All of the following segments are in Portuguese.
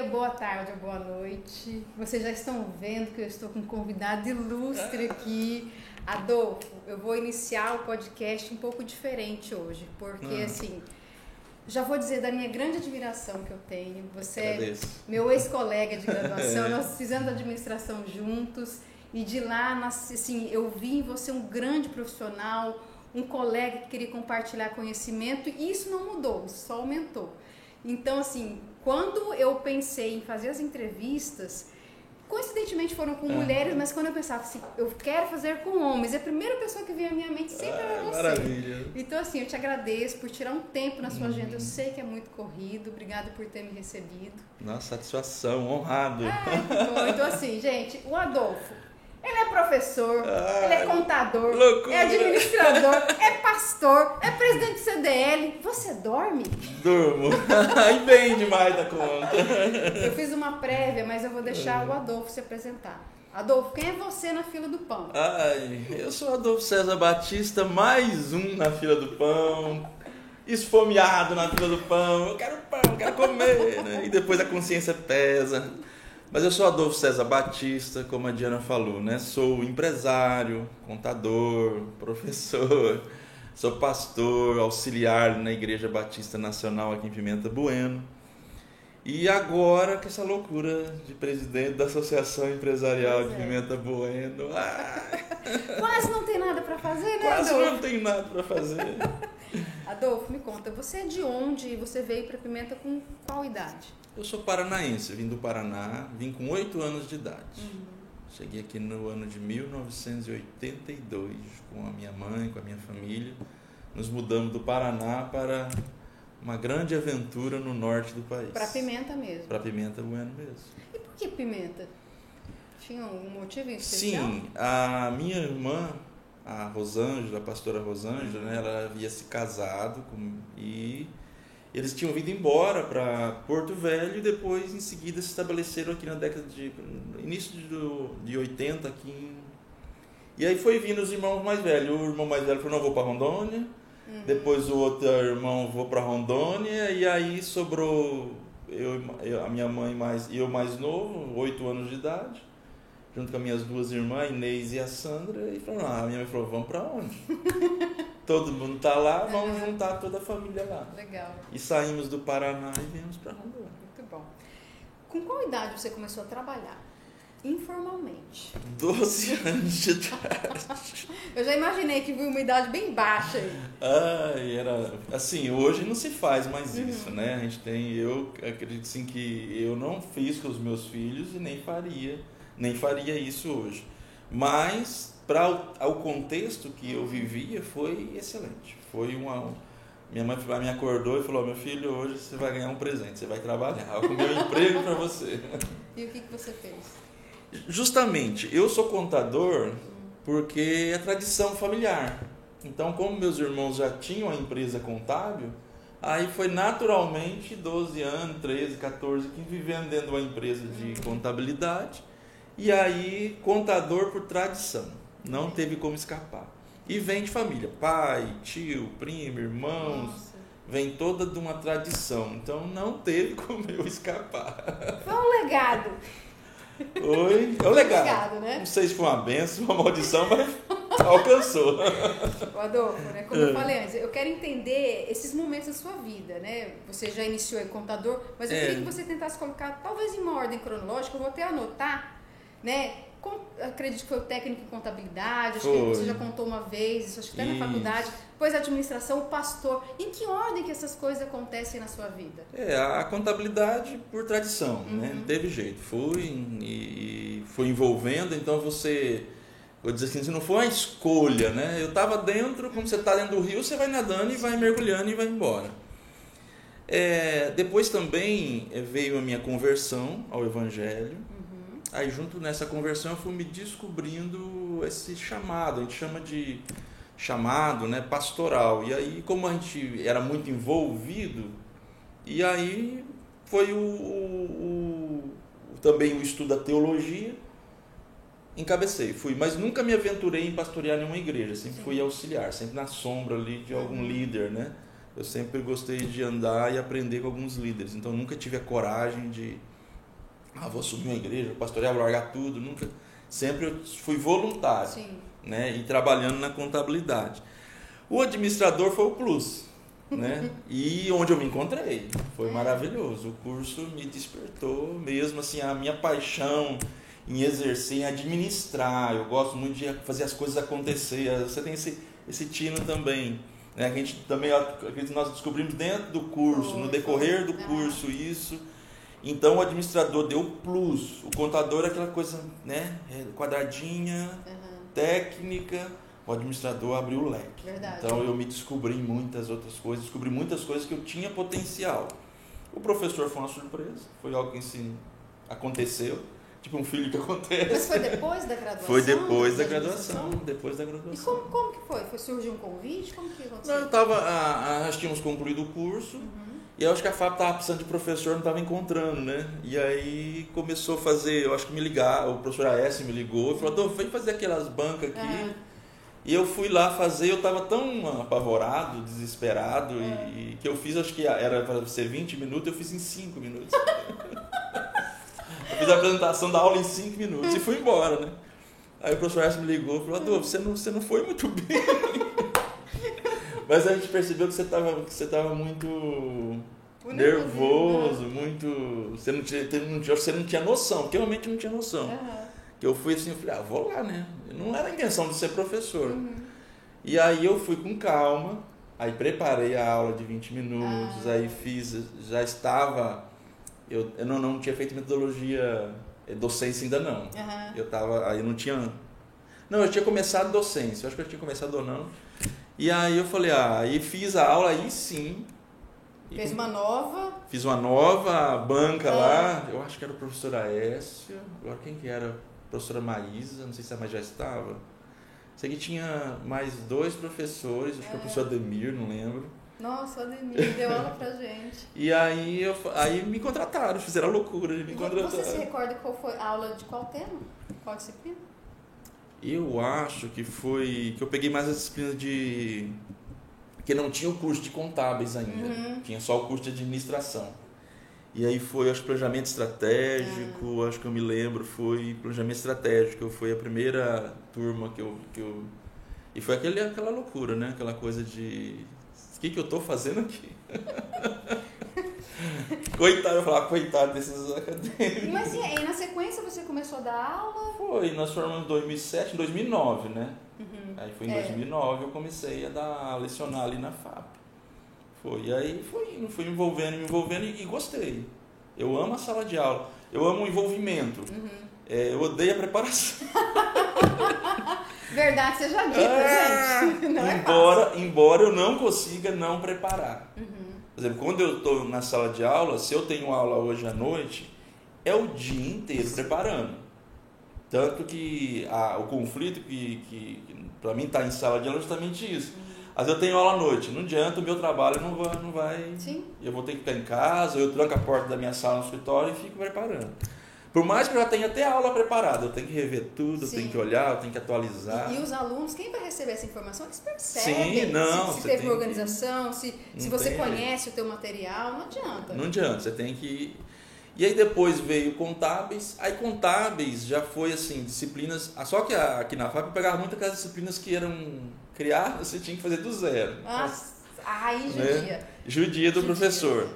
dia, boa tarde ou boa noite. Vocês já estão vendo que eu estou com um convidado ilustre aqui. Adolfo, eu vou iniciar o podcast um pouco diferente hoje, porque Hum. assim, já vou dizer da minha grande admiração que eu tenho. Você é Agradeço. meu ex-colega de graduação, nós fizemos administração juntos e de lá, assim, eu vi em você um grande profissional, um colega que queria compartilhar conhecimento e isso não mudou, isso só aumentou. Então, assim, quando eu pensei em fazer as entrevistas, coincidentemente foram com Ah. mulheres, mas quando eu pensava assim, eu quero fazer com homens, a primeira pessoa que veio à minha mente sempre era Ah, você. maravilha. Então, assim, eu te agradeço por tirar um tempo na sua Uhum. agenda. Eu sei que é muito corrido. Obrigada por ter me recebido. Nossa, satisfação, honrado. Bom. Então, assim, gente, o Adolfo, ele é professor, ele é contador, loucura. é administrador, é pastor, é presidente do CDL. Você dorme? Durmo. e bem demais da conta. Eu fiz uma prévia, mas eu vou deixar o Adolfo se apresentar. Adolfo, quem é você na fila do pão? Ai, eu sou Adolfo César Batista, mais um na fila do pão. Esfomeado na fila do pão. Eu quero pão, eu quero comer, né? E depois a consciência pesa. Mas eu sou Adolfo César Batista, como a Diana falou, né? Sou empresário, contador, professor, sou pastor, auxiliar na Igreja Batista Nacional aqui em Pimenta Bueno. E agora com essa loucura de presidente da Associação Empresarial de é. Pimenta Bueno. Ah, Quase não tem nada pra fazer, né, quase Adolfo? não tem nada para fazer. Adolfo, me conta, você é de onde? Você veio pra Pimenta com qual idade? Eu sou paranaense, vim do Paraná, vim com 8 anos de idade. Cheguei aqui no ano de 1982 com a minha mãe, com a minha família. Nos mudamos do Paraná para uma grande aventura no norte do país. Pra Pimenta mesmo. Para Pimenta Bueno mesmo. E por que Pimenta? Tinha algum motivo em especial? Sim, a minha irmã, a Rosângela, a pastora Rosângela, né, ela havia se casado com, e eles tinham vindo embora para Porto Velho e depois em seguida se estabeleceram aqui na década de início de, de 80 aqui em, e aí foi vindo os irmãos mais velhos. O irmão mais velho falou: "Não vou para Rondônia". Uhum. Depois o outro irmão vou para Rondônia e aí sobrou eu, eu- a minha mãe mais eu mais novo, oito anos de idade, junto com as minhas duas irmãs, Inês e a Sandra, e falou, ah, a minha mãe falou, vamos para onde? Todo mundo tá lá, vamos juntar toda a família lá. Legal, E saímos do Paraná e viemos para Rondônia. muito bom. Com qual idade você começou a trabalhar? Informalmente. 12 anos de idade. Eu já imaginei que viu uma idade bem baixa aí. Ai, era assim, hoje não se faz mais Uhum. isso, né? A gente tem, eu acredito sim que eu não fiz com os meus filhos e nem faria, nem faria isso hoje. Mas para o, o contexto que eu vivia foi excelente. Foi uma minha mãe me acordou e falou: "Meu filho, hoje você vai ganhar um presente, você vai trabalhar, eu arrumei um emprego para você". E o que, que você fez? Justamente, eu sou contador porque é tradição familiar. Então, como meus irmãos já tinham a empresa contábil, aí foi naturalmente 12 anos, 13, 14, 15 vivendo dentro de uma empresa de contabilidade. E aí, contador por tradição. Não teve como escapar. E vem de família, pai, tio, primo, irmãos, Nossa. vem toda de uma tradição. Então, não teve como eu escapar. Foi um legado. Oi, é o legado. Legado, né? Não sei se foi uma benção, uma maldição, mas alcançou. O Adolfo, né? Como eu falei antes, eu quero entender esses momentos da sua vida, né? Você já iniciou em contador, mas eu É. queria que você tentasse colocar, talvez em uma ordem cronológica, eu vou até anotar, né? Com, acredito que foi o técnico em contabilidade, acho que Foi. você já contou uma vez, isso acho que até na Isso. faculdade, depois a administração, o pastor. Em que ordem que essas coisas acontecem na sua vida? É, a contabilidade por tradição, né? Uhum. Não teve jeito. Fui e, e foi envolvendo, então você. Vou dizer assim, se não for uma escolha, né? Eu estava dentro, como você está dentro do rio, você vai nadando e vai mergulhando e vai embora. É, depois também eh, veio a minha conversão ao Evangelho. Aí junto nessa conversão eu fui me descobrindo esse chamado, a gente chama de chamado, né, pastoral. E aí como a gente era muito envolvido, e aí foi o, o- o- também o estudo da teologia, encabecei, fui, mas nunca me aventurei em pastorear nenhuma igreja, sempre Sim. fui auxiliar, sempre na sombra ali de algum Uhum. líder, né? Eu sempre gostei de andar e aprender com alguns líderes, então nunca tive a coragem de ah, vou assumir uma igreja, pastorear, vou largar tudo, nunca. Sempre eu fui voluntário, Sim. né? E trabalhando na contabilidade. O administrador foi o plus, né? E onde eu me encontrei, foi maravilhoso. O curso me despertou mesmo assim a minha paixão em exercer, em administrar. Eu gosto muito de fazer as coisas acontecer. Você tem esse esse tino também, né? A gente também acredito nós descobrimos dentro do curso, no decorrer do curso isso. Então o administrador deu plus, o contador é aquela coisa, né, é, quadradinha, Aham. técnica, o administrador abriu o leque. Verdade. Então eu me descobri em muitas outras coisas, descobri muitas coisas que eu tinha potencial. O professor foi uma surpresa, foi algo que assim, aconteceu, tipo um filho que Mas acontece. foi depois da graduação? Foi depois da administração? graduação, depois da E graduação. como, como que foi? Foi surgiu um convite? Como que aconteceu? Não, eu tava, a, a, nós tínhamos concluído o curso Uhum. E eu acho que a FAP tava precisando de professor, não estava encontrando, né? E aí começou a fazer, eu acho que me ligar, o professor AS me ligou e falou, Adolfo, vem fazer aquelas bancas aqui. Aham. E eu fui lá fazer, eu tava tão apavorado, desesperado, e- É. e, que eu fiz, acho que era para ser 20 minutos, eu fiz em 5 minutos. eu fiz a apresentação da aula em 5 minutos e fui embora, né? Aí o professor S me ligou e falou, Adolfo, você não, você não foi muito bem. Mas a gente percebeu que você tava, que você tava muito O nervoso, né? muito. Você não, tinha, não tinha- você não tinha noção, porque realmente não tinha noção. Aham. Que eu fui assim, eu falei, ah, vou lá, né? Não era a intenção de ser professor. Uhum. E aí eu fui com calma, aí preparei a aula de 20 minutos, Ah. aí fiz, já estava. Eu, eu não, não tinha feito metodologia, eh, docência ainda não. Aham. Eu tava. Aí eu não tinha. Não, eu tinha começado docência, eu acho que eu tinha começado ou não. E aí eu falei, ah, aí fiz a aula, aí sim. E Fez uma nova. Fiz uma nova banca Ah. lá, eu acho que era o professor Aécio, agora quem que era? A professora Maísa, não sei se a Maísa já estava. Sei que tinha mais dois professores, acho que Ah. o professor Ademir, não lembro. Nossa, o Ademir deu aula pra gente. E aí, eu, aí me contrataram, fizeram a loucura de me Você se recorda qual foi a aula de qual tema? Qual disciplina? Eu acho que foi que eu peguei mais as disciplinas de. que não tinha o curso de contábeis ainda, Uhum. tinha só o curso de administração. E aí foi, acho que planejamento estratégico, acho que eu me lembro, foi planejamento estratégico, foi a primeira turma que eu. Que eu e foi aquele, aquela loucura, né? Aquela coisa de. O que, que eu tô fazendo aqui? coitado, eu falava, coitado desses acadêmicos. Mas e aí, na sequência você começou a dar aula? Foi, nós formamos em 2007, em 2009, né? Uhum. Aí foi em É. 2009 eu comecei a dar a lecionar ali na FAP. Foi, e aí indo, fui me envolvendo, me envolvendo e, e gostei. Eu amo a sala de aula, eu amo o envolvimento, Uhum. É, eu odeio a preparação. Verdade seja dita, Ah, gente. Não é embora, embora eu não consiga não preparar. Uhum. Por exemplo, quando eu estou na sala de aula, se eu tenho aula hoje à noite, é o dia inteiro preparando. Tanto que a- o conflito que, que, que para mim está em sala de aula é justamente isso. Vezes eu tenho aula à noite, não adianta, o meu trabalho não vai, não vai. Sim. Eu vou ter que ficar em casa, eu tranco a porta da minha sala no escritório e fico preparando. Por mais que eu já tenha até a aula preparada, eu tenho que rever tudo, eu Sim. tenho que olhar, eu tenho que atualizar. E, e os alunos, quem vai receber essa informação, eles percebem Sim, não, se, se teve tem que- organização, se, se Não você tem conhece o teu material, não adianta. Não adianta, você tem que. E aí depois veio contábeis, aí contábeis já foi assim, disciplinas. ah, Só que aqui na FAP eu pegava muito aquelas disciplinas que eram criadas, você tinha que fazer do zero. Nossa, ai, Né? judia. Judia do Judia. professor.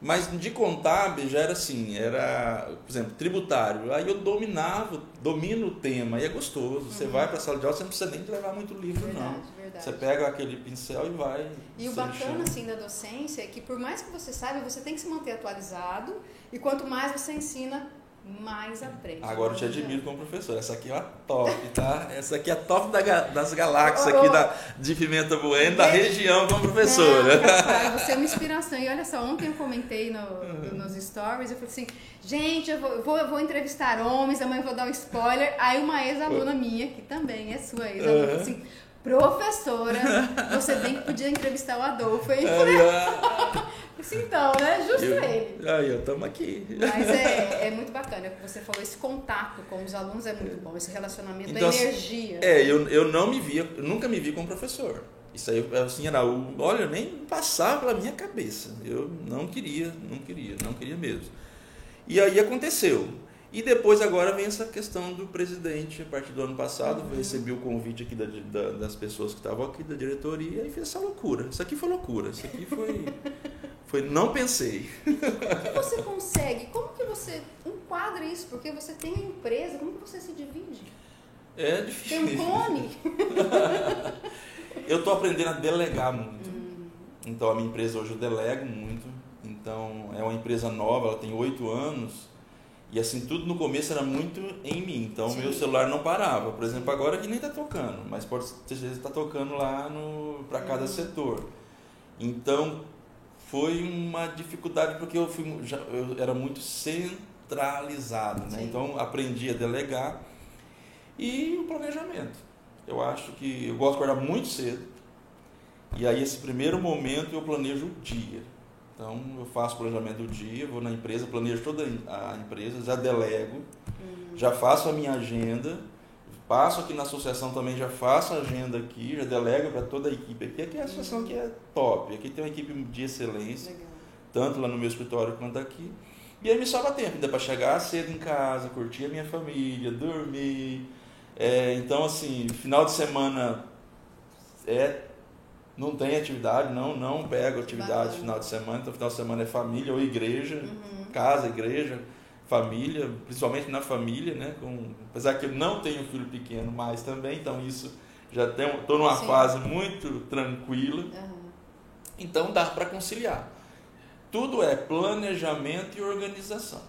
Mas de contábeis já era assim, era, por exemplo, tributário. Aí eu dominava, domino o tema, e é gostoso. Você vai para a sala de aula, você não precisa nem levar muito livro, Verdade, não. verdade. Você pega aquele pincel e vai. E o bacana assim da docência é que por mais que você saiba, você tem que se manter atualizado e quanto mais você ensina, mais aprende. Agora eu te admiro como professor. Essa aqui é a top, tá? Essa aqui é a top da das galáxias aqui ô. da, de Pimenta Bueno, da região como professora. Rafael, você é uma inspiração. E olha só, ontem eu comentei no- Uhum. nos stories, eu falei assim, gente, eu vou, vou, vou entrevistar homens, amanhã eu vou dar um spoiler. Aí uma ex-aluna minha, que também é sua ex-aluna, Uhum. assim, professora, você bem que podia entrevistar o Adolfo, hein? Aí, ó, Disse, então, né? Justo eu, ele. aí, tamo aqui. Mas é, é muito bacana, o que você falou, esse contato com os alunos é muito bom, esse relacionamento, Então, a assim, energia. É, eu, eu não me via, eu nunca me vi como professor. Isso aí, assim, era o. Olha, nem passava pela minha cabeça. Eu não queria, não queria, não queria mesmo. E aí aconteceu. E depois agora vem essa questão do presidente, a partir do ano passado, uhum. recebi o convite aqui da, da, das pessoas que estavam aqui, da diretoria, e fez essa loucura. Isso aqui foi loucura, isso aqui foi. foi não pensei. Como que você consegue? Como que você enquadra isso? Porque você tem a empresa, como que você se divide? É difícil. Tem um clone? eu estou aprendendo a delegar muito. Hum. Então a minha empresa hoje eu delego muito. Então é uma empresa nova, ela tem oito anos e assim, tudo no começo era muito em mim. Então, Sim. meu celular não parava. Por exemplo, agora que nem está tocando, mas pode ter vezes está tocando lá no para cada uhum. setor. Então, foi uma dificuldade porque eu fui já, eu era muito centralizado, né? Então, aprendi a delegar e o planejamento. Eu acho que eu gosto de acordar muito cedo. E aí esse primeiro momento eu planejo o dia. Então, eu faço o planejamento do dia, vou na empresa, planejo toda a empresa, já delego, uhum. já faço a minha agenda, passo aqui na associação também, já faço a agenda aqui, já delego para toda a equipe aqui. Aqui é a associação que é top, aqui tem uma equipe de excelência, Legal. tanto lá no meu escritório quanto aqui. E aí me sobra tempo ainda para chegar cedo em casa, curtir a minha família, dormir. É, então, assim, final de semana é não tem atividade, não, não pego atividade no final de semana, então final de semana é família ou igreja, uhum. casa, igreja, família, principalmente na família, né? Com, apesar que eu não tenho filho pequeno mais também, então isso já estou numa Sim. fase muito tranquila. Uhum. Então dá para conciliar. Tudo é planejamento e organização.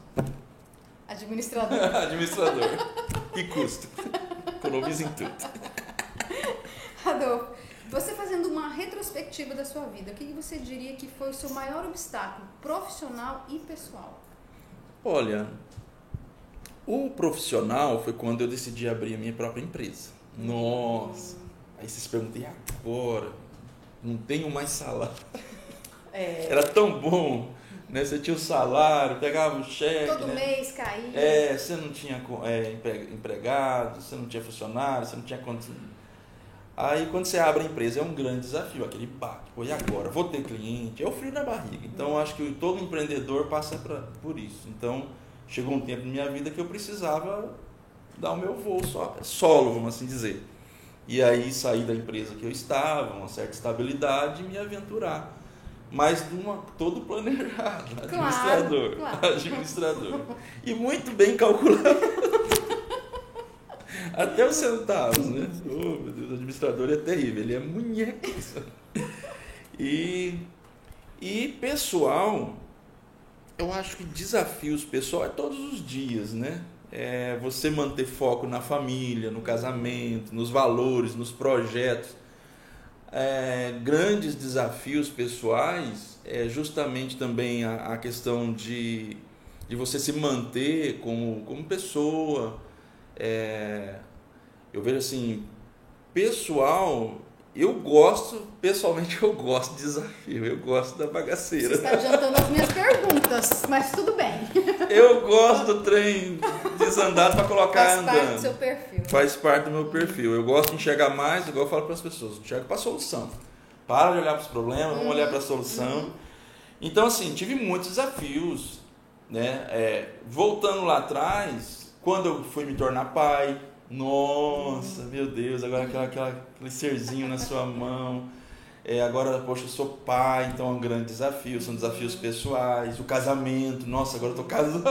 Administrador. Administrador. e custo. Economiza em tudo. Adolfo, você fazendo uma retrospectiva da sua vida, o que você diria que foi o seu maior obstáculo profissional e pessoal? Olha, o profissional foi quando eu decidi abrir a minha própria empresa. Nossa! Hum. Aí vocês perguntam, e agora? Não tenho mais salário. É. Era tão bom, né? Você tinha o salário, pegava o cheque. Todo né? mês caía. É, você não tinha é, empregado, você não tinha funcionário, você não tinha condição Aí quando você abre a empresa é um grande desafio, aquele baque. Pô, e agora? Vou ter cliente? É o frio na barriga. Então acho que todo empreendedor passa pra, por isso. Então chegou um tempo na minha vida que eu precisava dar o meu voo só, solo, vamos assim dizer. E aí sair da empresa que eu estava, uma certa estabilidade e me aventurar. Mas de uma, todo planejado, administrador. Claro, claro. Administrador. E muito bem calculado. Até os centavos, né? Oh, meu Deus, o administrador é terrível, ele é munheca. E, e pessoal, eu acho que desafios pessoal é todos os dias, né? É você manter foco na família, no casamento, nos valores, nos projetos. É, grandes desafios pessoais é justamente também a, a questão de, de você se manter como, como pessoa, é, eu vejo assim, pessoal, eu gosto, pessoalmente eu gosto de desafio, eu gosto da bagaceira. Você está adiantando as minhas perguntas, mas tudo bem. Eu gosto do trem desandado para colocar Faz andando. Faz parte do seu perfil. Faz parte do meu perfil. Eu gosto de enxergar mais, igual eu falo para as pessoas, enxerga para a solução. Para de olhar para os problemas, vamos olhar para a solução. Uhum. Então, assim, tive muitos desafios. Né? É, voltando lá atrás, quando eu fui me tornar pai, nossa, meu Deus, agora aquela, aquela, aquele serzinho na sua mão. É, agora, poxa, eu sou pai, então é um grande desafio, são desafios pessoais, o casamento, nossa, agora eu tô casado.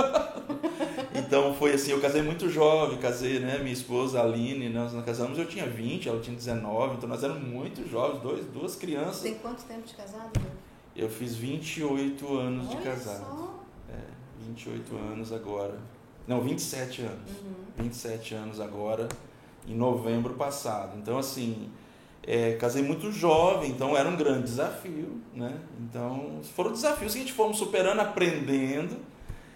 então foi assim, eu casei muito jovem, casei, né, minha esposa, a Aline, nós, nós casamos, eu tinha 20, ela tinha 19, então nós éramos muito jovens, dois, duas crianças. Tem quanto tempo de casado? Eu fiz 28 anos Olha de casado. Só. É, 28 anos agora. Não, 27 anos. Uhum. 27 anos agora, em novembro passado. Então, assim, é, casei muito jovem, então era um grande desafio, né? Então, foram desafios que a gente fomos superando, aprendendo.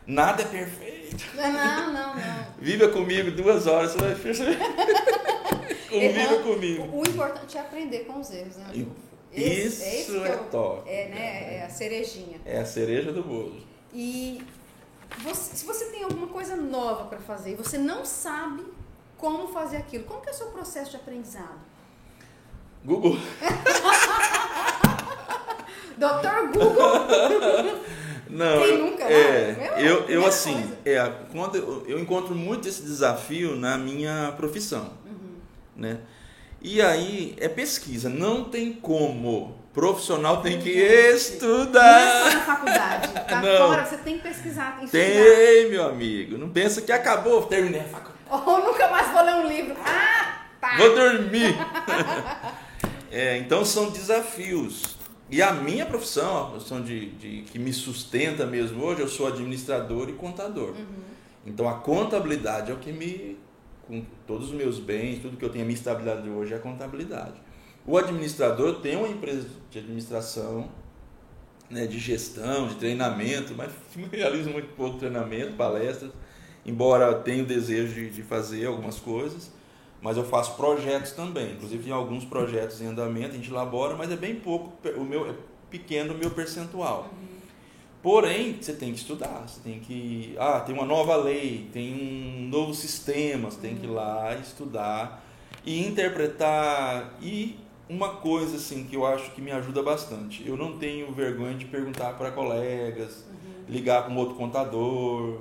Nada é perfeito. Não, não, não. Viva comigo duas horas, você vai perceber. Conviva comigo. O importante é aprender com os erros, né? Isso é, é, é top. É, né? é a cerejinha. É a cereja do bolo. E você, se você tem alguma coisa nova para fazer e você não sabe como fazer aquilo, como que é o seu processo de aprendizado? Google. Doutor Google. Não, Quem nunca, é, né? Eu, eu assim, coisa. é, quando eu, eu encontro muito esse desafio na minha profissão, Uhum. né? E aí é pesquisa, não tem como. Profissional tem que Não é só estudar. na faculdade. Tá Não. fora, você tem que pesquisar, estudar. Tem, meu amigo. Não pensa que acabou, terminei a faculdade. Ou nunca mais vou ler um livro. Ah, tá. Vou dormir. É, então são desafios. E a minha profissão, a profissão de, de- que me sustenta mesmo hoje, eu sou administrador e contador. Uhum. Então a contabilidade é o que me. Com todos os meus bens, tudo que eu tenho, a minha estabilidade hoje é a contabilidade. O administrador tem uma empresa de administração, né, de gestão, de treinamento, mas realizo muito pouco treinamento, palestras, embora tenha o desejo de, de fazer algumas coisas, mas eu faço projetos também. Inclusive tem alguns projetos em andamento, a gente elabora, mas é bem pouco, o meu é pequeno o meu percentual. Porém, você tem que estudar, você tem que. Ah, tem uma nova lei, tem um novo sistema, você tem que ir lá estudar e interpretar. E uma coisa assim que eu acho que me ajuda bastante, eu não tenho vergonha de perguntar para colegas, ligar para um outro contador,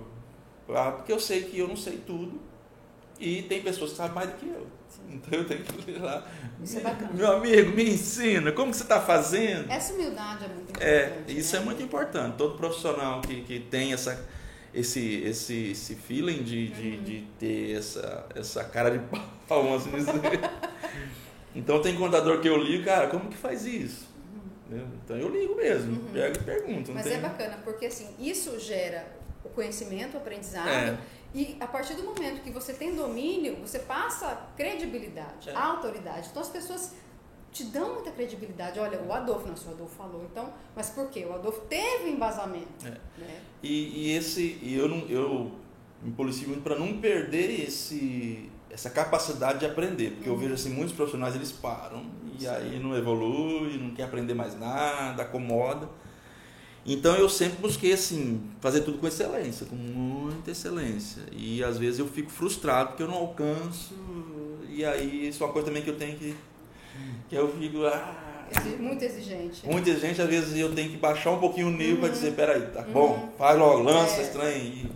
porque eu sei que eu não sei tudo e tem pessoas que sabem mais do que eu. Então eu tenho que ir lá. Isso é bacana. Meu amigo, me ensina, como que você está fazendo? Essa humildade é muito importante. É, isso né? é muito importante. Todo profissional que, que tem essa, esse, esse, esse feeling de, de, Uhum. de ter essa, essa cara de pau, vamos assim dizer. Então tem contador que eu ligo, cara, como que faz isso? Entendeu? Então eu ligo mesmo, pego e pergunto. Uhum. Mas tem... é bacana, porque assim, isso gera o conhecimento, o aprendizado. É. E a partir do momento que você tem domínio, você passa credibilidade, É. autoridade. Então as pessoas te dão muita credibilidade. Olha, o Adolfo, não, se o Adolfo falou, então, mas por quê? O Adolfo teve embasamento. É. Né? E, e esse, e eu, não, eu me policio muito para não perder esse, essa capacidade de aprender, porque eu vejo assim muitos profissionais eles param e aí não evolui, não quer aprender mais nada, acomoda. Então eu sempre busquei assim fazer tudo com excelência, com muita excelência. E às vezes eu fico frustrado porque eu não alcanço. E aí isso é uma coisa também que eu tenho que que eu fico ah, Muito exigente. Muita gente, às vezes, eu tenho que baixar um pouquinho o nível para dizer, peraí, tá Uhum. bom, faz logo, lança É. estranho.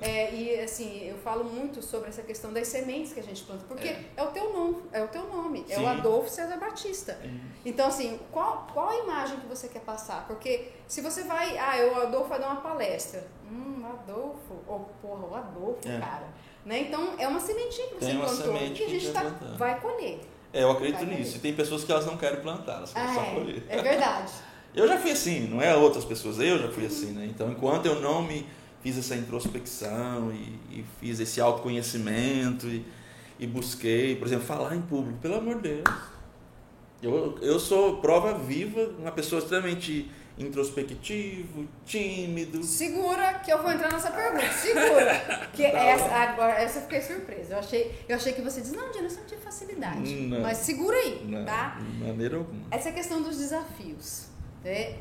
É, e assim, eu falo muito sobre essa questão das sementes que a gente planta, porque é, É. o teu nome, é o teu nome, é Sim. o Adolfo César Batista. Então, assim, qual, qual a imagem que você quer passar? Porque se você vai, ah, o Adolfo vai dar uma palestra. Hum, Adolfo, ou porra, o Adolfo, É. cara. Né? Então, é uma sementinha que você plantou que a gente vai tá, vai colher. É, eu acredito Vai nisso. colher. E tem pessoas que elas não querem plantar, elas querem Ah, só colher. é, é verdade. Eu já fui assim, não é outras pessoas, eu já fui assim, né? Então, enquanto eu não me fiz essa introspecção e, e fiz esse autoconhecimento e, e busquei, por exemplo, falar em público, pelo amor de Deus. Eu, eu sou prova viva, uma pessoa extremamente introspectivo, tímido. Segura que eu vou entrar nessa pergunta. Segura. Que Tá essa, agora, essa eu fiquei surpresa. Eu achei, eu achei que você disse, não, Diana, você não tinha facilidade. Não. Mas segura aí, Não, tá? de maneira alguma. Essa questão dos desafios. Né?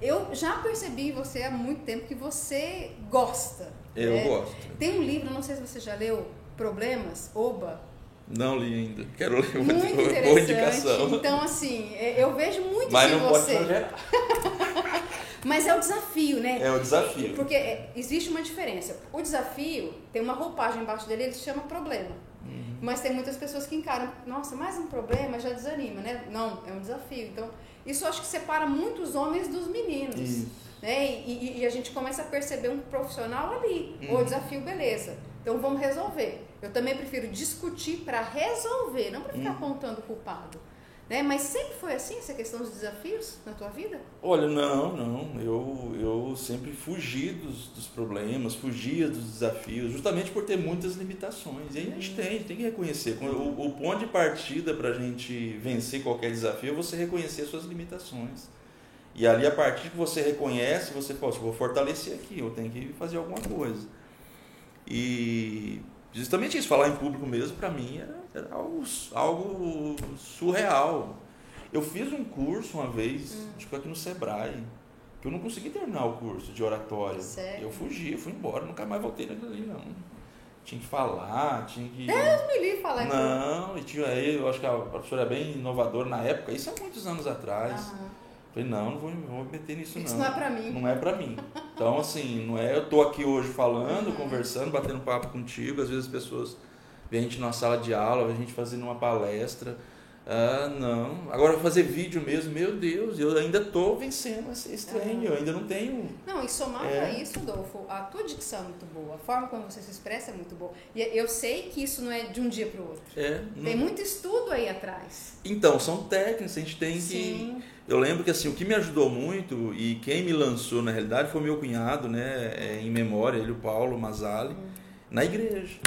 Eu já percebi em você há muito tempo que você gosta. Eu né? gosto. Tem um livro, não sei se você já leu, Problemas, Oba. Não li ainda. Quero ler Muito boa interessante. indicação. Então, assim, é, eu vejo muito Mas não pode você. exagerar. Mas é o desafio, né? É o desafio. Porque é, existe uma diferença. O desafio tem uma roupagem embaixo dele, ele se chama problema. Uhum. Mas tem muitas pessoas que encaram, nossa, mais um problema já desanima, né? Não, é um desafio. Então, isso acho que separa muito os homens dos meninos. Isso. Né? E, e- e a gente começa a perceber um profissional ali. Uhum. O desafio, beleza. Então vamos resolver. Eu também prefiro discutir para resolver, não para ficar Uhum. apontando o culpado. Né? Mas sempre foi assim essa questão dos desafios na tua vida? Olha, não, não. Eu, eu sempre fugi dos, dos problemas, fugia dos desafios, justamente por ter muitas limitações. E a gente tem, a gente tem que reconhecer. O, o ponto de partida para a gente vencer qualquer desafio é você reconhecer suas limitações. E ali, a partir que você reconhece, você pode, vou fortalecer aqui, eu tenho que fazer alguma coisa. E justamente isso, falar em público mesmo, para mim era, era algo, algo surreal. Eu fiz um curso uma vez, acho que foi aqui no Sebrae, que eu não consegui terminar o curso de oratória. Sério? Eu fugi, eu fui embora, nunca mais voltei ali, não. Tinha que falar, tinha que. Deus me livre falar. Não, e tinha aí, eu acho que a professora é bem inovadora na época, isso há muitos anos atrás. Aham. Falei, não, não vou, não vou meter nisso não. Isso não é pra mim. Não é pra mim. Então, assim, não é eu tô aqui hoje falando, uhum. conversando, batendo papo contigo, às vezes as pessoas vêm a gente numa sala de aula, a gente fazendo uma palestra, ah, não. Agora fazer vídeo mesmo, meu Deus, eu ainda estou vencendo esse estranho, eu ainda não tenho. Não, e somado é. a isso, Adolfo, a tua dicção é muito boa, a forma como você se expressa é muito boa. E eu sei que isso não é de um dia para o outro. É, tem muito estudo aí atrás. Então, são técnicas, a gente tem Sim. que. Eu lembro que assim, o que me ajudou muito e quem me lançou na realidade foi meu cunhado, né, é, em memória, ele, o Paulo Mazali, hum. na igreja.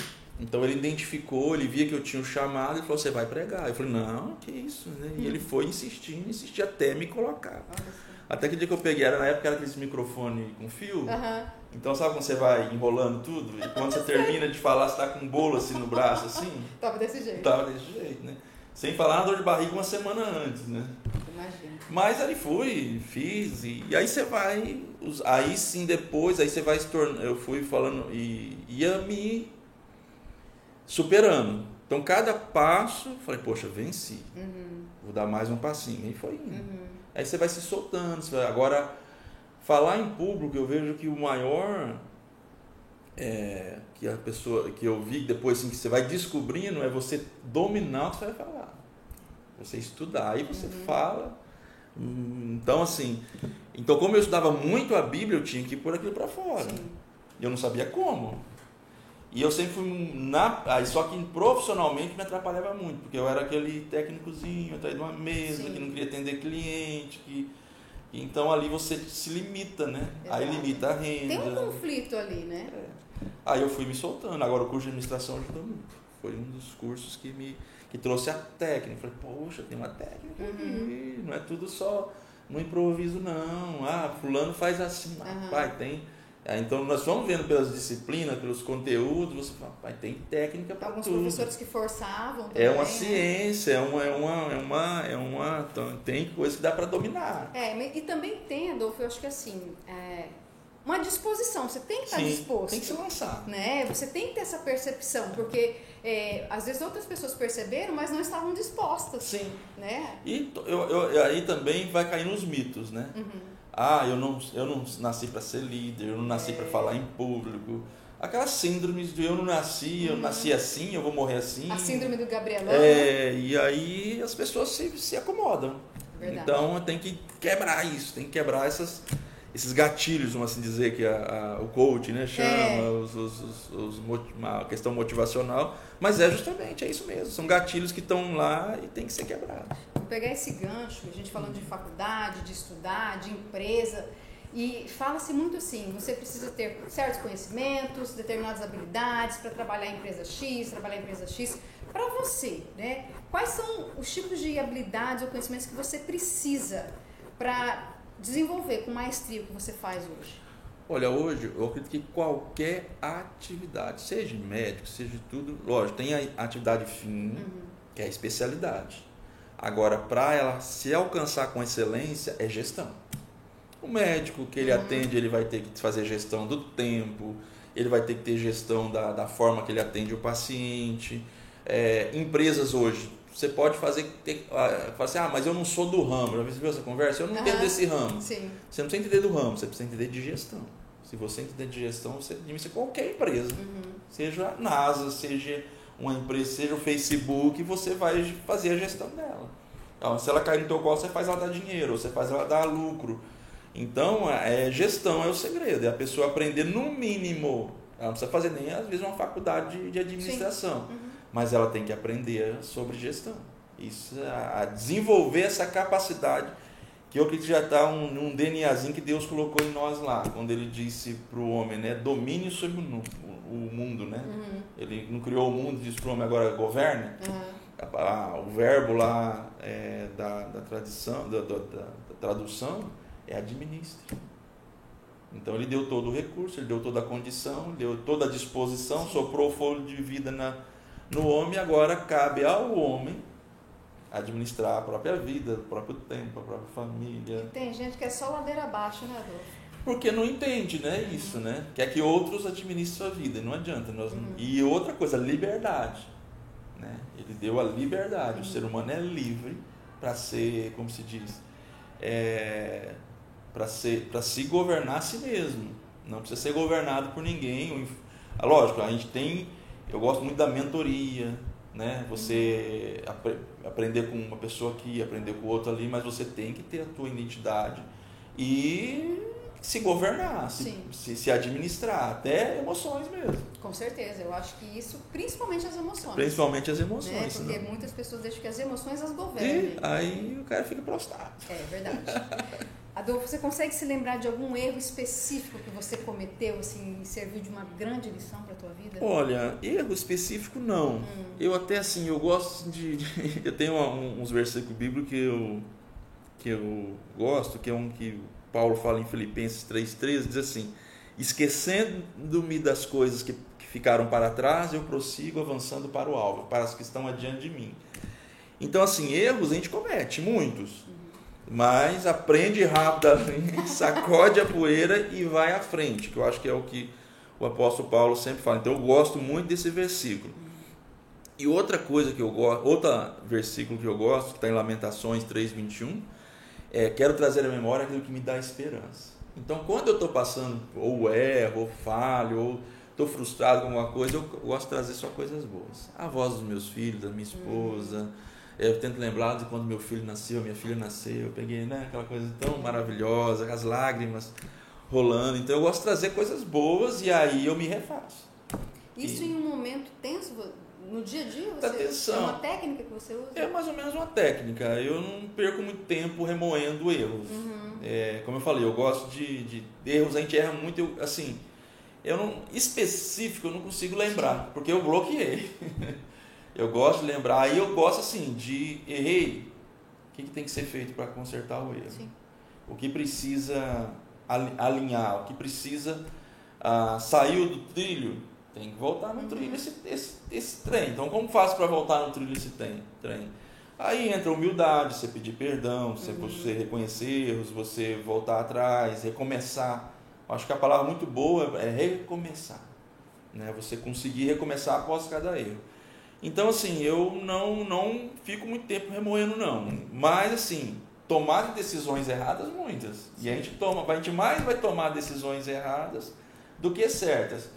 Então ele identificou, ele via que eu tinha um chamado e falou: Você vai pregar? Eu falei: Não, que isso. Né? E ele foi insistindo, insistia até me colocar. Até que dia que eu peguei, era na época era aquele microfone com fio. Uhum. Então sabe quando você vai enrolando tudo? E quando você termina de falar, você tá com um bolo assim no braço, assim? Tava desse jeito. Tava desse jeito, né? Sem falar na dor de barriga uma semana antes, né? Imagina. Mas aí fui, fiz, e, e, aí você vai. Aí sim depois, aí você vai se tornando. Eu fui falando e ia me superando. Então, cada passo, falei, poxa, venci. Uhum. Vou dar mais um passinho. E foi indo. Uhum. Aí você vai se soltando. Você vai... Agora, falar em público, eu vejo que o maior. É, que a pessoa que eu vi depois assim, que você vai descobrindo é você dominar o que você vai falar. Você estudar, aí você uhum. fala. Hum, então, assim, então como eu estudava muito a Bíblia, eu tinha que pôr aquilo para fora. Sim. Eu não sabia como. E eu sempre fui na. Aí só que profissionalmente me atrapalhava muito, porque eu era aquele técnicozinho atrás de uma mesa, Sim. que não queria atender cliente, que. Então ali você se limita, né? Exato. Aí limita a renda. Tem um conflito ali, né? É. Aí eu fui me soltando. Agora o curso de administração ajudou muito. Foi um dos cursos que me que trouxe a técnica. Falei, poxa, tem uma técnica uhum. Não é tudo só no improviso, não. Ah, fulano faz assim. Uhum. Pai, tem então nós vamos vendo pelas disciplinas, pelos conteúdos, você fala, pai, tem técnica para tudo. Alguns professores que forçavam. Também, é uma né? ciência, é uma, é uma, é uma, é uma, então, tem coisa que dá para dominar. É, e também tem, Adolfo, eu acho que assim, é, uma disposição, você tem que estar Sim, disposto. Tem que se lançar. Né? Você tem que ter essa percepção, porque é, às vezes outras pessoas perceberam, mas não estavam dispostas. Sim. Né? E eu, eu, aí também vai cair nos mitos, né? Uhum ah, eu não, eu não nasci para ser líder, eu não nasci é. para falar em público. Aquelas síndromes de eu não nasci, eu uhum. nasci assim, eu vou morrer assim. A síndrome do Gabrielão. É, né? e aí as pessoas se, se acomodam. Verdade. Então tem que quebrar isso, tem que quebrar essas, esses gatilhos, vamos assim dizer, que a, a, o coach né, chama, é. os, os, os, a questão motivacional. Mas é justamente, é isso mesmo. São gatilhos que estão lá e tem que ser quebrados pegar esse gancho, a gente falando de faculdade, de estudar, de empresa, e fala-se muito assim: você precisa ter certos conhecimentos, determinadas habilidades para trabalhar em empresa X, trabalhar em empresa X. Para você, né? Quais são os tipos de habilidades ou conhecimentos que você precisa para desenvolver com maestria o que você faz hoje? Olha, hoje eu acredito que qualquer atividade, seja médico, seja tudo, lógico, tem a atividade fim, uhum. que é a especialidade. Agora, para ela se alcançar com excelência, é gestão. O médico que ele uhum. atende, ele vai ter que fazer gestão do tempo, ele vai ter que ter gestão da, da forma que ele atende o paciente. É, empresas hoje, você pode fazer, ter, falar assim, ah, mas eu não sou do ramo. Já viu essa conversa? Eu não uhum. entendo desse ramo. Sim. Você não precisa entender do ramo, você precisa entender de gestão. Se você entender de gestão, você administra qualquer empresa. Uhum. Seja a NASA, seja uma empresa, seja o Facebook, você vai fazer a gestão dela. Então, se ela cair no teu colo, você faz ela dar dinheiro, você faz ela dar lucro. Então, é, gestão é o segredo, é a pessoa aprender no mínimo. Ela não precisa fazer nem, às vezes, uma faculdade de administração, uhum. Mas ela tem que aprender sobre gestão. Isso, a, desenvolver essa capacidade que eu acredito que já está um, um DNAzinho que Deus colocou em nós lá, quando ele disse para o homem, né, domínio sobre o, o mundo, né? Uhum. Ele não criou o mundo, disse para o homem agora governe. Uhum. A, o verbo lá é, da, da, tradição, da, da, da, tradução é administre. Então ele deu todo o recurso, ele deu toda a condição, deu toda a disposição, soprou o fogo de vida na, no homem, agora cabe ao homem administrar a própria vida, o próprio tempo, a própria família. Tem gente que é só ladeira abaixo, né, Adolfo? Porque não entende, né? Isso, né? Quer que outros administrem sua vida, não adianta. Nós uhum. E outra coisa, liberdade. Né? Ele deu a liberdade. Uhum. O ser humano é livre para ser, como se diz, é, para se governar a si mesmo. Não precisa ser governado por ninguém. Lógico, a gente tem. Eu gosto muito da mentoria, né? Você apre, aprender com uma pessoa aqui, aprender com outra ali, mas você tem que ter a tua identidade e se governar, se, se, se, administrar, até emoções mesmo. Com certeza, eu acho que isso, principalmente as emoções. Principalmente as emoções. Né? Porque não. muitas pessoas deixam que as emoções as governem. E aí o cara fica prostrado. É verdade. Adolfo, você consegue se lembrar de algum erro específico que você cometeu, assim, e serviu de uma grande lição para a tua vida? Olha, erro específico não. Hum. Eu até assim, eu gosto de, de eu tenho uns versículos bíblicos que eu que eu gosto, que é um que Paulo fala em Filipenses 3,13, diz assim: Esquecendo-me das coisas que, que ficaram para trás, eu prossigo avançando para o alvo, para as que estão adiante de mim. Então, assim, erros a gente comete, muitos. Mas aprende rapidamente, sacode a poeira e vai à frente, que eu acho que é o que o apóstolo Paulo sempre fala. Então eu gosto muito desse versículo. E outra coisa que eu gosto, outro versículo que eu gosto, que está em Lamentações 3:21, é, quero trazer à memória aquilo que me dá esperança. Então, quando eu estou passando, ou erro, ou falho, ou estou frustrado com alguma coisa, eu gosto de trazer só coisas boas. A voz dos meus filhos, da minha esposa. Uhum. Eu tento lembrar de quando meu filho nasceu, minha filha nasceu. Eu peguei né, aquela coisa tão maravilhosa, as lágrimas rolando. Então, eu gosto de trazer coisas boas e aí eu me refaço. Isso e... em um momento tenso no dia a dia você atenção. é uma técnica que você usa? É mais ou menos uma técnica. Eu não perco muito tempo remoendo erros. Uhum. É, como eu falei, eu gosto de, de, erros, a gente erra muito, eu, assim, eu não específico eu não consigo lembrar, porque eu bloqueei. eu gosto de lembrar, aí eu gosto assim de errei. O que, que tem que ser feito para consertar o erro? Sim. O que precisa alinhar, o que precisa ah, saiu do trilho, tem que voltar no trilho esse, esse, esse trem. Então, como faço para voltar no trilho esse trem? trem? Aí entra humildade, você pedir perdão, você, uhum. você reconhecer erros, você voltar atrás, recomeçar. Acho que a palavra muito boa é recomeçar. Né? Você conseguir recomeçar após cada erro. Então, assim, eu não, não fico muito tempo remoendo, não. Mas, assim, tomar decisões erradas, muitas. E a gente, toma, a gente mais vai tomar decisões erradas do que certas.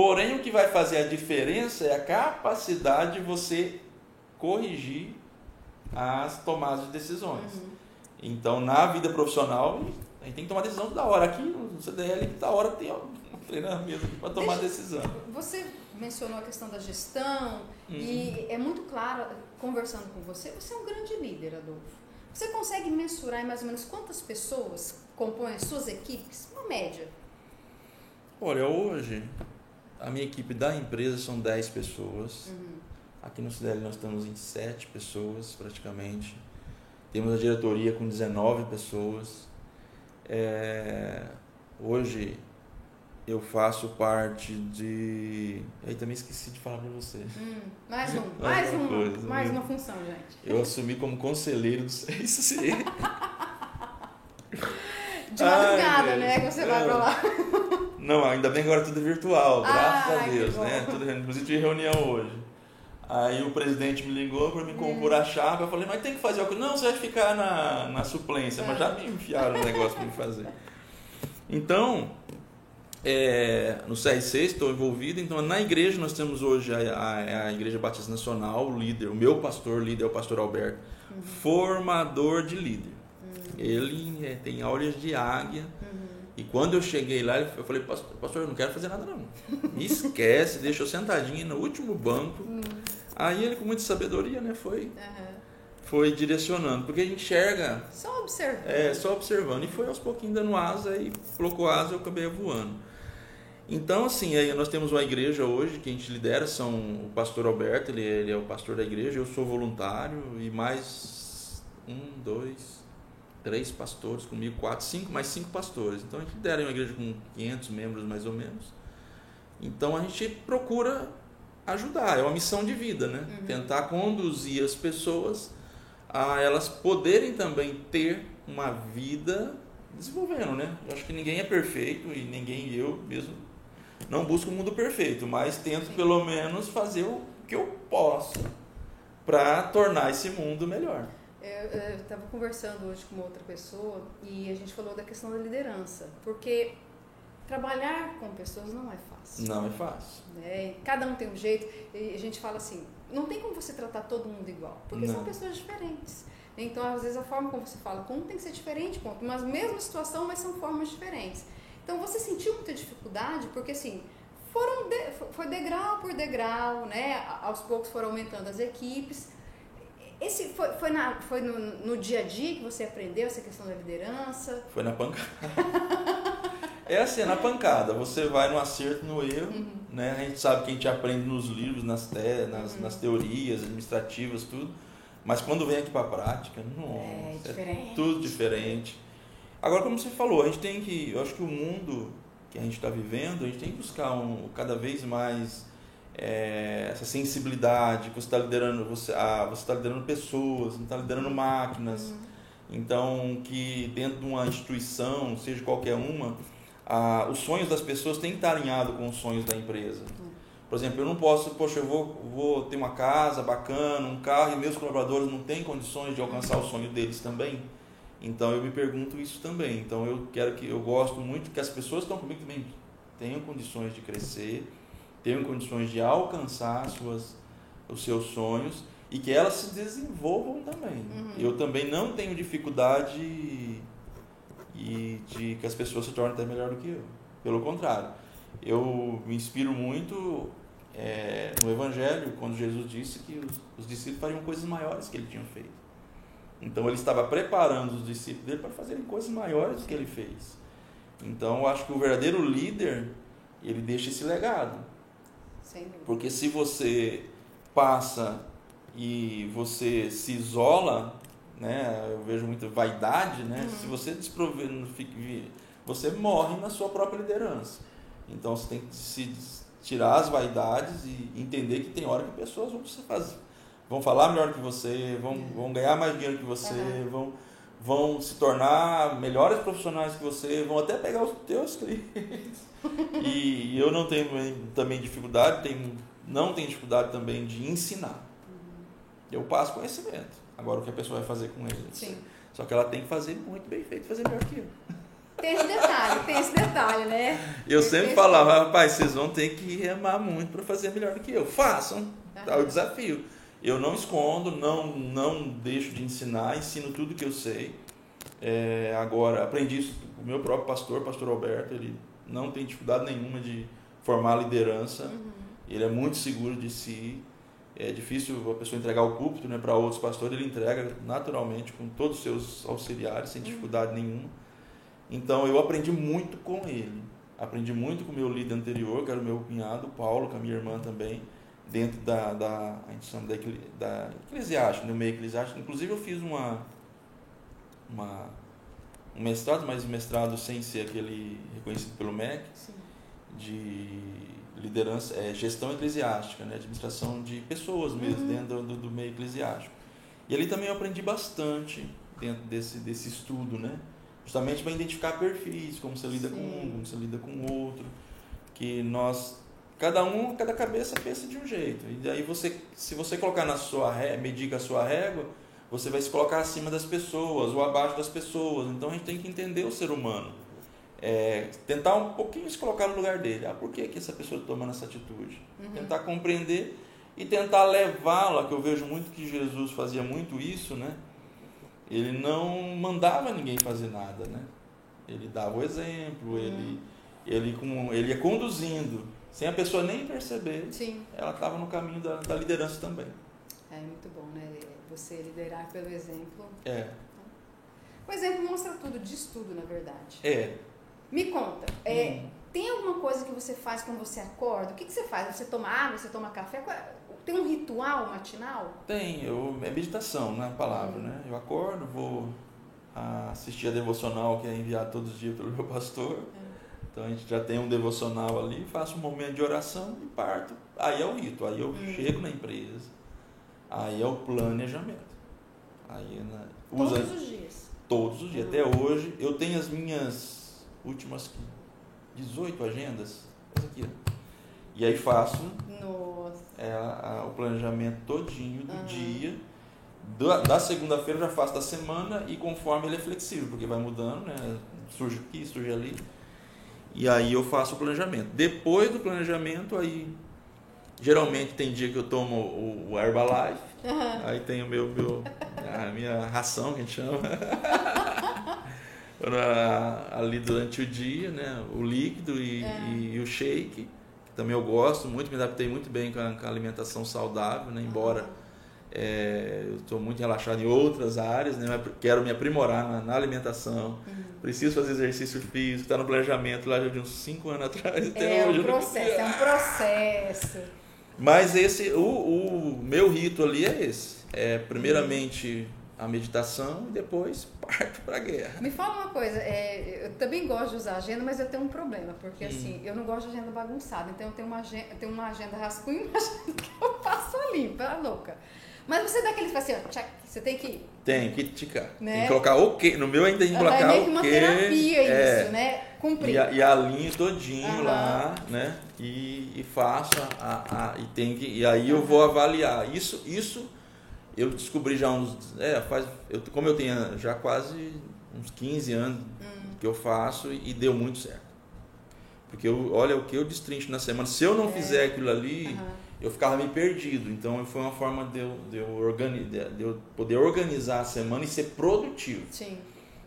Porém, o que vai fazer a diferença é a capacidade de você corrigir as tomadas de decisões. Uhum. Então, na vida profissional, a gente tem que tomar decisão da hora. Aqui no CDL, da hora tem um treinamento para tomar Deixa, decisão. Você mencionou a questão da gestão uhum. e é muito claro, conversando com você, você é um grande líder, Adolfo. Você consegue mensurar mais ou menos quantas pessoas compõem as suas equipes? Uma média. Olha, hoje a minha equipe da empresa são 10 pessoas. Uhum. Aqui no CDL nós estamos em 7 pessoas praticamente. Temos a diretoria com 19 pessoas. É, hoje eu faço parte de. Aí também esqueci de falar para você. Hum, mais um, mais, uma, coisa, mais uma função, gente. Eu assumi como conselheiro do CIC. De madrugada, Ai, né? Que você vai para lá. Não, ainda bem que agora tudo é virtual, graças a Deus, né? Tudo, inclusive tive reunião hoje. Aí o presidente me ligou para me compor a chave. Eu falei, mas tem que fazer algo. Não, você vai ficar na, na suplência, mas já me enfiaram o negócio para me fazer. Então, é, no CR6 estou envolvido. Então, na igreja nós temos hoje a, a, a, Igreja Batista Nacional, o líder, o meu pastor líder é o pastor Alberto, uhum. formador de líder. Uhum. Ele é, tem aulas de águia. E quando eu cheguei lá, eu falei, pastor, pastor eu não quero fazer nada não. Me esquece, deixa eu sentadinho no último banco. Hum. Aí ele, com muita sabedoria, né, foi, uhum. foi direcionando. Porque a gente enxerga... Só observando. É, só observando. E foi aos pouquinhos dando asa e colocou asa e eu acabei voando. Então, assim, aí nós temos uma igreja hoje que a gente lidera, são o pastor Alberto, ele, ele é o pastor da igreja, eu sou voluntário e mais um, dois, três pastores comigo, quatro, cinco, mais cinco pastores. Então a gente lidera uma igreja com 500 membros mais ou menos. Então a gente procura ajudar, é uma missão de vida, né? Uhum. Tentar conduzir as pessoas a elas poderem também ter uma vida desenvolvendo, né? Eu acho que ninguém é perfeito e ninguém eu mesmo não busco o um mundo perfeito, mas tento pelo menos fazer o que eu posso para tornar esse mundo melhor. Eu estava conversando hoje com outra pessoa e a gente falou da questão da liderança, porque trabalhar com pessoas não é fácil. Não é fácil. Né? Cada um tem um jeito. E a gente fala assim, não tem como você tratar todo mundo igual, porque não. são pessoas diferentes. Então, às vezes, a forma como você fala com um tem que ser diferente outro, mas mesma situação, mas são formas diferentes. Então, você sentiu muita dificuldade, porque assim, foram de, foi degrau por degrau, né? Aos poucos foram aumentando as equipes. Esse foi, foi, na, foi no, no dia a dia que você aprendeu essa questão da liderança? Foi na pancada. É assim, é na pancada. Você vai no acerto, no erro, uhum. né? A gente sabe que a gente aprende nos livros, nas, te, nas, uhum. nas teorias administrativas, tudo. Mas quando vem aqui para a prática, nossa, é, é, tudo diferente. Agora, como você falou, a gente tem que, eu acho que o mundo que a gente está vivendo, a gente tem que buscar um, cada vez mais é, essa sensibilidade que você está liderando, você ah, você está liderando pessoas, não está liderando máquinas. Uhum. Então, que dentro de uma instituição, seja qualquer uma, ah, os sonhos das pessoas têm que estar alinhados com os sonhos da empresa. Por exemplo, eu não posso, poxa, eu vou, vou ter uma casa bacana, um carro, e meus colaboradores não têm condições de alcançar o sonho deles também. Então eu me pergunto isso também. Então eu quero que eu gosto muito que as pessoas que estão comigo também tenham condições de crescer, tenham condições de alcançar suas, os seus sonhos e que elas se desenvolvam também. Uhum. Eu também não tenho dificuldade e de que as pessoas se tornem até melhor do que eu. Pelo contrário, eu me inspiro muito é, no Evangelho, quando Jesus disse que os, os, discípulos fariam coisas maiores que ele tinha feito. Então ele estava preparando os discípulos dele para fazerem coisas maiores do que ele fez. Então eu acho que o verdadeiro líder, ele deixa esse legado. Porque se você passa e você se isola né? Eu vejo muita vaidade, né? Uhum. Se você desprover, você morre na sua própria liderança. Então você tem que se tirar as vaidades e entender que tem hora que pessoas vão fazer, vão falar melhor que você, vão, uhum. vão ganhar mais dinheiro que você, uhum. vão vão se tornar melhores profissionais que você, vão até pegar os teus clientes. e, eu não tenho também dificuldade, tenho, não tenho dificuldade também de ensinar. Eu passo conhecimento. Agora o que a pessoa vai fazer com ele. Sim. Só que ela tem que fazer muito bem feito, fazer melhor que eu. Tem esse detalhe, tem esse detalhe, né? Eu sempre falava, rapaz, vocês vão ter que remar muito para fazer melhor do que eu. Façam, tá o desafio. Eu não escondo, não, não deixo de ensinar, ensino tudo que eu sei. É, agora, aprendi isso com o meu próprio pastor, pastor Alberto, ele não tem dificuldade nenhuma de formar liderança. Uhum. Ele é muito seguro de si é difícil a pessoa entregar o púlpito né, para outros pastores, ele entrega naturalmente com todos os seus auxiliares, sem dificuldade nenhuma. Então eu aprendi muito com ele. Aprendi muito com o meu líder anterior, que era o meu cunhado, Paulo, com a minha irmã também, dentro da, da, a gente chama da, da eclesiástica, no meio eclesiástico. Inclusive eu fiz uma, uma, um mestrado, mas mestrado sem ser aquele reconhecido pelo MEC, Sim. de liderança, é, gestão eclesiástica, né? administração de pessoas mesmo, uhum. dentro do, do, meio eclesiástico. E ali também eu aprendi bastante dentro desse, desse estudo, né? justamente para identificar perfis, como você lida Sim. com um, como você lida com o outro, que nós, cada um, cada cabeça pensa de um jeito. E daí você, se você colocar na sua régua, medir a sua régua, você vai se colocar acima das pessoas ou abaixo das pessoas. Então a gente tem que entender o ser humano é, tentar um pouquinho se colocar no lugar dele. Ah, por que, que essa pessoa está tomando essa atitude? Uhum. Tentar compreender e tentar levá-la, que eu vejo muito que Jesus fazia muito isso, né? Ele não mandava ninguém fazer nada, né? Ele dava o exemplo, uhum. ele, ele, com, ele ia conduzindo, sem a pessoa nem perceber. Sim. Ela estava no caminho da, da liderança também. É muito bom, né? Você liderar pelo exemplo. É. O exemplo mostra tudo, diz tudo, na verdade. É. Me conta, é, hum. tem alguma coisa que você faz quando você acorda? O que, que você faz? Você toma água, você toma café? Tem um ritual matinal? Tem, eu, é meditação, né? A palavra, hum. né? Eu acordo, vou assistir a devocional que é enviado todos os dias pelo meu pastor. Hum. Então a gente já tem um devocional ali, faço um momento de oração e parto. Aí é o rito, aí eu hum. chego na empresa, aí é o planejamento. Aí, né, usa, todos os dias? Todos os dias. Até hoje eu tenho as minhas últimas 18 agendas. Essa aqui, ó. E aí faço. É, a, o planejamento todinho do uhum. dia. da, da segunda-feira já faço da semana e conforme ele é flexível, porque vai mudando, né? Surge aqui, surge ali. E aí eu faço o planejamento. Depois do planejamento, aí geralmente tem dia que eu tomo o, Herbalife, uhum. aí tem o meu, meu a minha ração que a gente chama. ali durante o dia, né? O líquido e, é. e, e, o shake, que também eu gosto muito, me adaptei muito bem com a, com a alimentação saudável, né? Embora é, eu estou muito relaxado em outras áreas, né? Quero me aprimorar na, na alimentação. Uhum. Preciso fazer exercício físico, está no planejamento lá já de uns 5 anos atrás. É um processo, é um processo. Mas esse, o, o meu rito ali é esse. É primeiramente a meditação e depois parto para a guerra. Me fala uma coisa, é, eu também gosto de usar agenda, mas eu tenho um problema, porque hum. assim, eu não gosto de agenda bagunçada, então eu tenho uma agenda, eu tenho uma agenda rascunho e uma agenda que eu passo ali, pela louca. Mas você dá aquele assim, ó, check, você tem que. Tem que ticar. Né? Tem que colocar o quê? No meu ainda tem que colocar é meio que uma terapia é, isso, né? Cumprir. E, a, e alinho todinho lá, né? E, e faço a, a, e tem que. E aí eu vou avaliar. Isso, isso eu descobri já uns. É, faz. Eu, como eu tenho já quase uns 15 anos uhum. que eu faço e, e deu muito certo. Porque eu, olha o que eu destrincho na semana. Se eu não é. fizer aquilo ali eu ficava meio perdido. Então foi uma forma de eu, de eu, organi de eu poder organizar a semana e ser produtivo. Sim.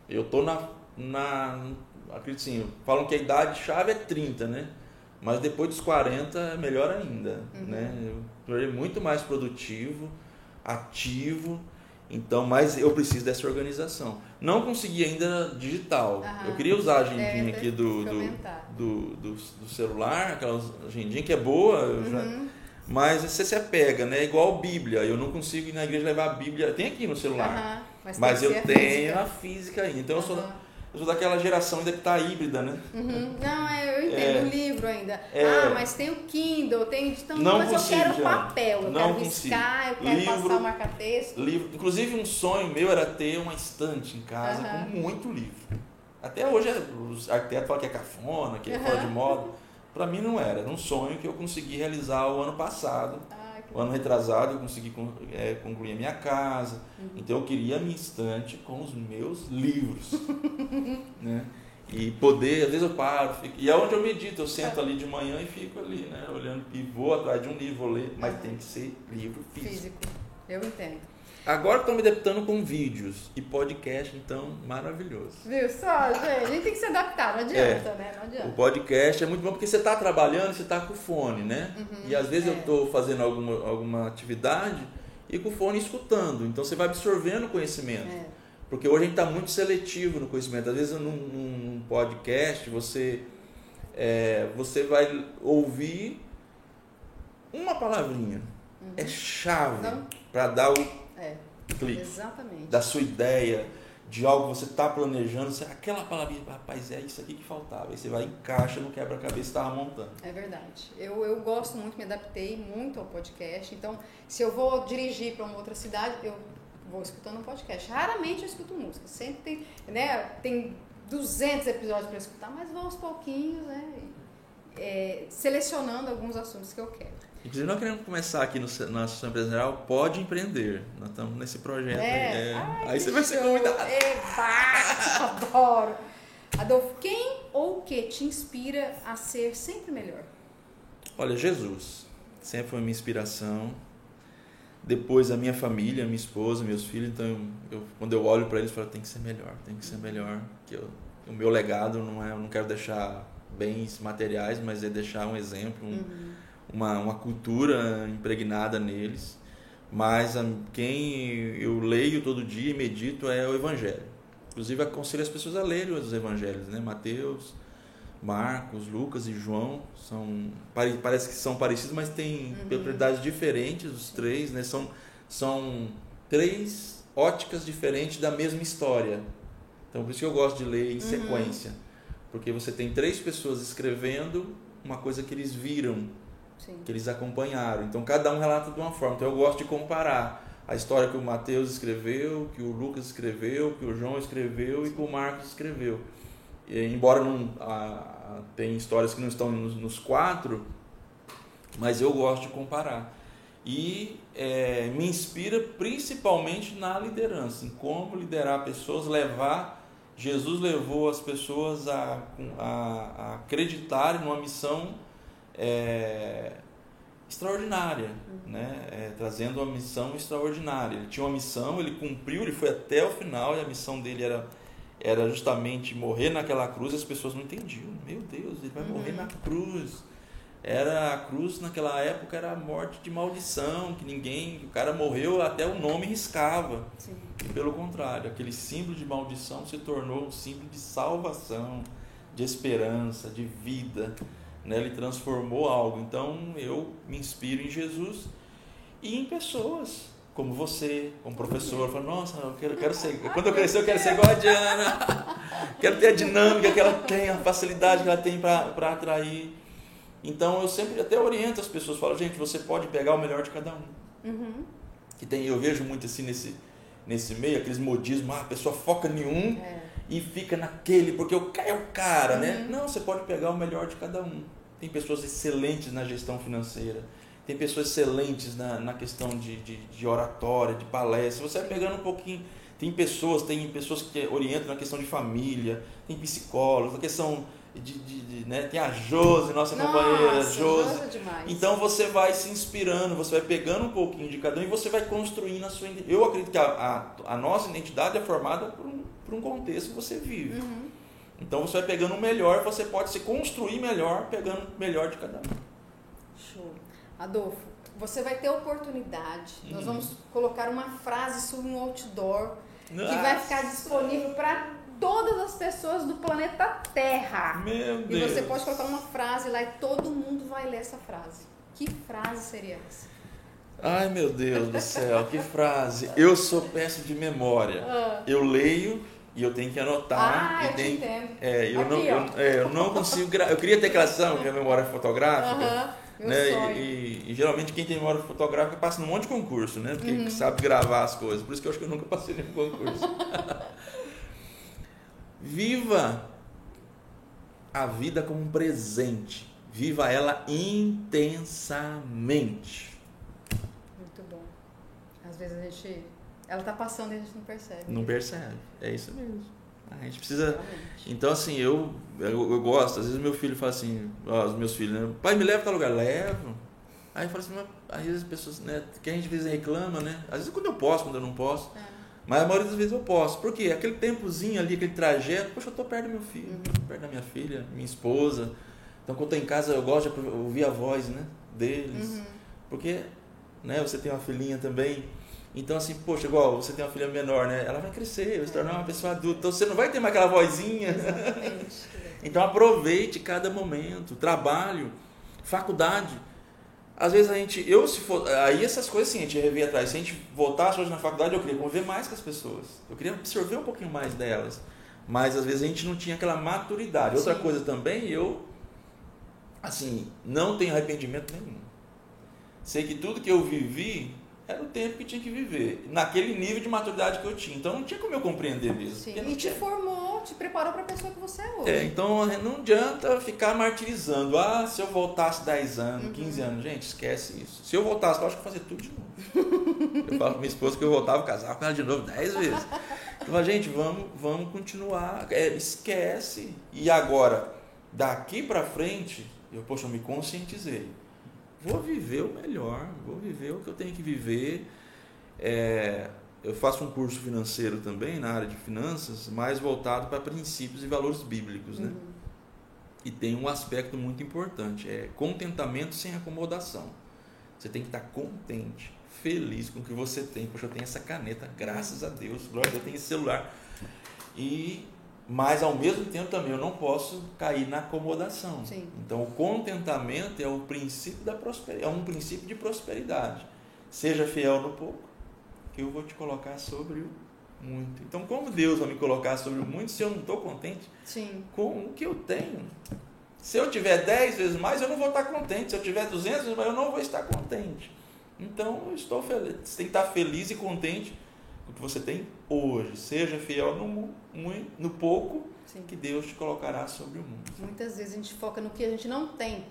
Eu tô na. na acredito assim, falam que a idade chave é 30, né? Mas depois dos 40 é melhor ainda. Uhum. Né? Eu tô muito mais produtivo, ativo. Então, mas eu preciso dessa organização. Não consegui ainda digital. Uhum. Eu queria usar a agendinha aqui do do, do, do, do, celular, aquela agendinha que é boa. Uhum. Já, mas você se apega, né? Igual a Bíblia. Eu não consigo ir na igreja levar a Bíblia. Tem aqui no celular. mas, mas eu tenho física. a física ainda. Então eu, sou, eu sou daquela geração ainda que tá híbrida, né? Uhum. Não, é, eu entendo é, o livro ainda. É, ah, mas tem o Kindle, tem. Então, não mas consigo, eu quero já. papel, eu não quero riscar, eu quero livro, passar o marca-texto. Livro. Inclusive, um sonho meu era ter uma estante em casa com muito livro. Até hoje os arquitetos falam que é cafona, que é fora de moda. Para mim não era, era um sonho que eu consegui realizar o ano passado. Ah, o ano retrasado eu consegui é, concluir a minha casa. Uhum. Então eu queria a minha estante com os meus livros. né? E poder, às vezes eu paro, fico, e é onde eu medito, eu sento ali de manhã e fico ali, né? Olhando e vou atrás de um livro, vou ler, mas tem que ser livro físico. Físico, eu entendo. Agora estou me adaptando com vídeos e podcast, então maravilhoso. Viu só, gente? A gente tem que se adaptar, não adianta, é. né? Não adianta. O podcast é muito bom porque você está trabalhando, você está com o fone, né? Uhum, e às vezes é. eu estou fazendo alguma, alguma atividade e com o fone escutando. Então você vai absorvendo conhecimento. É. Porque hoje a gente está muito seletivo no conhecimento. Às vezes num, num podcast você, é, você vai ouvir uma palavrinha. Uhum. É chave para dar o é, clique. Exatamente. Da sua ideia, de algo que você está planejando, você, aquela palavrinha, rapaz, é isso aqui que faltava. Aí você vai encaixa no quebra-cabeça que estava montando. É verdade. Eu, eu gosto muito, me adaptei muito ao podcast. Então, se eu vou dirigir para uma outra cidade, eu vou escutando um podcast. Raramente eu escuto música. Sempre tem, né, tem 200 episódios para escutar, mas vou aos pouquinhos, né? É, selecionando alguns assuntos que eu quero. Inclusive, nós queremos começar aqui no, na Associação Empresarial Pode Empreender. Nós estamos nesse projeto. É. É. Ai, aí você vai ser convidado. Eba, adoro. Adolfo, quem ou o que te inspira a ser sempre melhor? Olha, Jesus. Sempre foi minha inspiração. Depois a minha família, minha esposa, meus filhos. Então, eu, eu, quando eu olho para eles, eu falo, tem que ser melhor, tem que ser melhor. Que eu, o meu legado não é, eu não quero deixar bens materiais, mas é deixar um exemplo, um, uhum uma, uma cultura impregnada neles, mas a, quem eu leio todo dia e medito é o Evangelho. Inclusive aconselho as pessoas a lerem os Evangelhos, né? Mateus, Marcos, Lucas e João são parece que são parecidos, mas têm uhum. propriedades diferentes os três, né? São são três óticas diferentes da mesma história. Então por isso que eu gosto de ler em uhum. sequência, porque você tem três pessoas escrevendo uma coisa que eles viram Sim. que eles acompanharam. Então cada um relata de uma forma. Então eu gosto de comparar a história que o Mateus escreveu, que o Lucas escreveu, que o João escreveu e que o Marcos escreveu. E, embora não a, tem histórias que não estão nos, nos, quatro, mas eu gosto de comparar. e é, me inspira principalmente na liderança, em como liderar pessoas, levar. Jesus levou as pessoas a, a, a acreditarem numa missão é, extraordinária, uhum. né? É, trazendo uma missão extraordinária. Ele tinha uma missão, ele cumpriu, ele foi até o final e a missão dele era era justamente morrer naquela cruz. As pessoas não entendiam. Meu Deus, ele vai uhum. morrer na cruz era a cruz naquela época era a morte de maldição, que ninguém, o cara morreu até o nome riscava. Sim. E pelo contrário, aquele símbolo de maldição se tornou um símbolo de salvação, de esperança, de vida. Né? Ele transformou algo. Então eu me inspiro em Jesus e em pessoas como você, como professor, falo, nossa, eu quero, quero ser, quando eu crescer eu quero ser igual a Diana, quero ter a dinâmica que ela tem, a facilidade que ela tem para atrair. Então eu sempre até oriento as pessoas, falo, gente, você pode pegar o melhor de cada um. Uhum. Que tem, eu vejo muito assim nesse, nesse meio, aqueles modismos, ah, a pessoa foca em um é. E fica naquele, porque o cara é o cara, né? uhum. né? Não, você pode pegar o melhor de cada um. Tem pessoas excelentes na gestão financeira, tem pessoas excelentes na, na questão de, de, de oratória, de palestra. Você vai pegando um pouquinho. Tem pessoas, tem pessoas que orientam na questão de família, tem psicólogos, na questão de, de, de, né? Tem a Josi, nossa, nossa companheira, Josi. Então você vai se inspirando, você vai pegando um pouquinho de cada um e você vai construindo a sua Eu acredito que a, a, a nossa identidade é formada por um, por um contexto que você vive. Uhum. Então você vai pegando o melhor, você pode se construir melhor, pegando o melhor de cada um. Show. Adolfo, você vai ter oportunidade. Uhum. Nós vamos colocar uma frase sobre um outdoor nossa. que vai ficar disponível para todas as pessoas do planeta Terra. Meu Deus. E você pode colocar uma frase lá e todo mundo vai ler essa frase. Que frase seria essa? Ai meu Deus do céu, que frase. Eu sou péssimo de memória. Ah. Eu leio e eu tenho que anotar. Ah, eu tenho, te entendo. É, eu, Aqui, não, eu, é, eu, não consigo. Gra... Eu queria ter criação, que é a memória fotográfica. Uh -huh. Né? E, e, e, geralmente quem tem memória fotográfica passa num monte de concurso, né? Porque uhum. sabe gravar as coisas. Por isso que eu acho que eu nunca passei nenhum concurso. Viva a vida como um presente. Viva ela intensamente. Muito bom. Às vezes a gente. Ela tá passando e a gente não percebe. Não percebe. É isso mesmo. A gente precisa. Realmente. Então, assim, eu, eu, eu, gosto. Às vezes meu filho fala assim, ó, os meus filhos, né? Pai, me leva para lugar. Levo. Aí eu falo assim, mas, às vezes as pessoas, né? Que a gente às vezes reclama, né? Às vezes quando eu posso, quando eu não posso. É. Mas a maioria das vezes eu posso. Por quê? Aquele tempozinho ali, aquele trajeto, poxa, eu estou perto do meu filho, uhum. perto da minha filha, minha esposa. Então quando eu estou em casa eu gosto de ouvir a voz né, deles. Uhum. Porque né, você tem uma filhinha também. Então assim, poxa, igual você tem uma filha menor, né? Ela vai crescer, vai se tornar uma pessoa adulta. Então você não vai ter mais aquela vozinha. Exatamente. então aproveite cada momento, trabalho, faculdade às vezes a gente, eu se for, aí essas coisas assim, a gente revia atrás. Se a gente voltasse hoje na faculdade, eu queria conviver mais com as pessoas. Eu queria absorver um pouquinho mais delas. Mas às vezes a gente não tinha aquela maturidade. Outra Sim. coisa também, eu, assim, não tenho arrependimento nenhum. Sei que tudo que eu vivi era o tempo que tinha que viver, naquele nível de maturidade que eu tinha. Então não tinha como eu compreender mesmo. Sim. E te formou, te preparou para a pessoa que você é hoje. É, então não adianta ficar martirizando. Ah, se eu voltasse 10 anos, uhum. 15 anos, gente, esquece isso. Se eu voltasse, eu acho que eu fazer tudo de novo. eu falo pra minha esposa que eu voltava casar com ela de novo 10 vezes. Eu falo, gente, vamos, vamos continuar. É, esquece. E agora, daqui para frente, eu, poxa, eu me conscientizei vou viver o melhor, vou viver o que eu tenho que viver. É, eu faço um curso financeiro também na área de finanças, mais voltado para princípios e valores bíblicos, né? Uhum. E tem um aspecto muito importante, é contentamento sem acomodação. Você tem que estar contente, feliz com o que você tem. Poxa, eu tenho essa caneta, graças a Deus, glória a Deus, eu tenho esse celular. E mas ao mesmo tempo também eu não posso cair na acomodação. Sim. Então o contentamento é o princípio da prosperidade, é um princípio de prosperidade. Seja fiel no pouco, que eu vou te colocar sobre o muito. Então como Deus vai me colocar sobre o muito se eu não estou contente Sim. com o que eu tenho? Se eu tiver 10 vezes mais, eu não vou estar contente. Se eu tiver 200 vezes mais, eu não vou estar contente. Então, eu estou feliz. Você tem que estar feliz e contente o que você tem hoje. Seja fiel no, no pouco Sim. que Deus te colocará sobre o mundo. Muitas vezes a gente foca no que a gente não tem.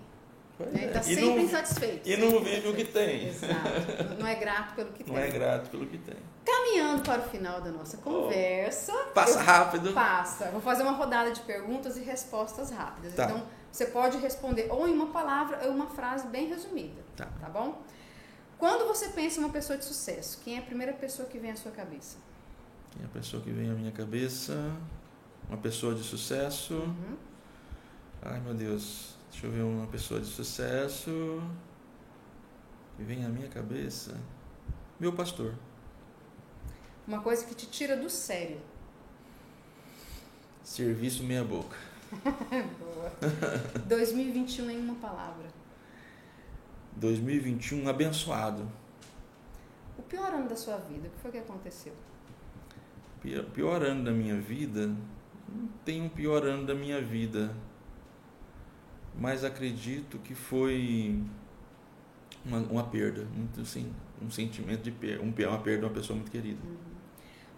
Né? é. Tá E sempre não- insatisfeito. E não vive o que tem. Exato. Não é grato pelo que Não tem. é grato pelo que tem. Caminhando para o final da nossa conversa. Passa eu- rápido. Passa. Vou fazer uma rodada de perguntas e respostas rápidas. Tá. Então, você pode responder ou em uma palavra ou em uma frase bem resumida. Tá. Tá bom? Quando você pensa em uma pessoa de sucesso, quem é a primeira pessoa que vem à sua cabeça? E a pessoa que vem à minha cabeça, uma pessoa de sucesso. Uhum. Ai meu Deus, deixa eu ver uma pessoa de sucesso que vem à minha cabeça. Meu pastor. Uma coisa que te tira do sério. Serviço meia boca. Boa. 2021 em uma palavra. 2021 abençoado. O pior ano da sua vida, o que foi que aconteceu? Pior, pior ano da minha vida, não tem um pior ano da minha vida, mas acredito que foi uma, uma perda, muito assim, um sentimento de perda, um, uma perda de uma pessoa muito querida.